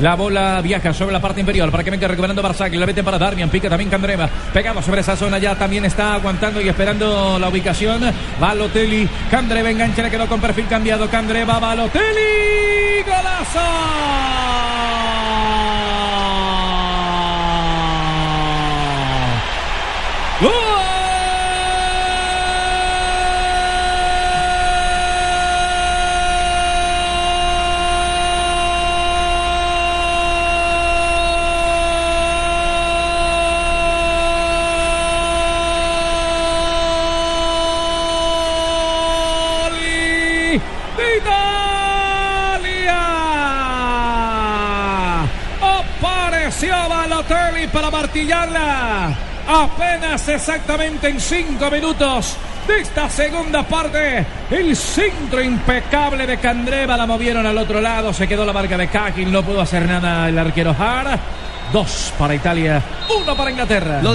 La bola viaja sobre la parte inferior para que venga recuperando Barzagli. La mete para Darmian. Pica también Candreva. Pegado sobre esa zona ya también está aguantando y esperando la ubicación. Balotelli. Candreva engancha. Le quedó con perfil cambiado. Candreva. Balotelli. ¡Golazo! De Italia. Apareció Balotelli para martillarla. Apenas exactamente en cinco minutos de esta segunda parte. El centro impecable de Candreva la movieron al otro lado. Se quedó la marca de Kakin. No pudo hacer nada el arquero Hart. Dos para Italia, uno para Inglaterra. Lo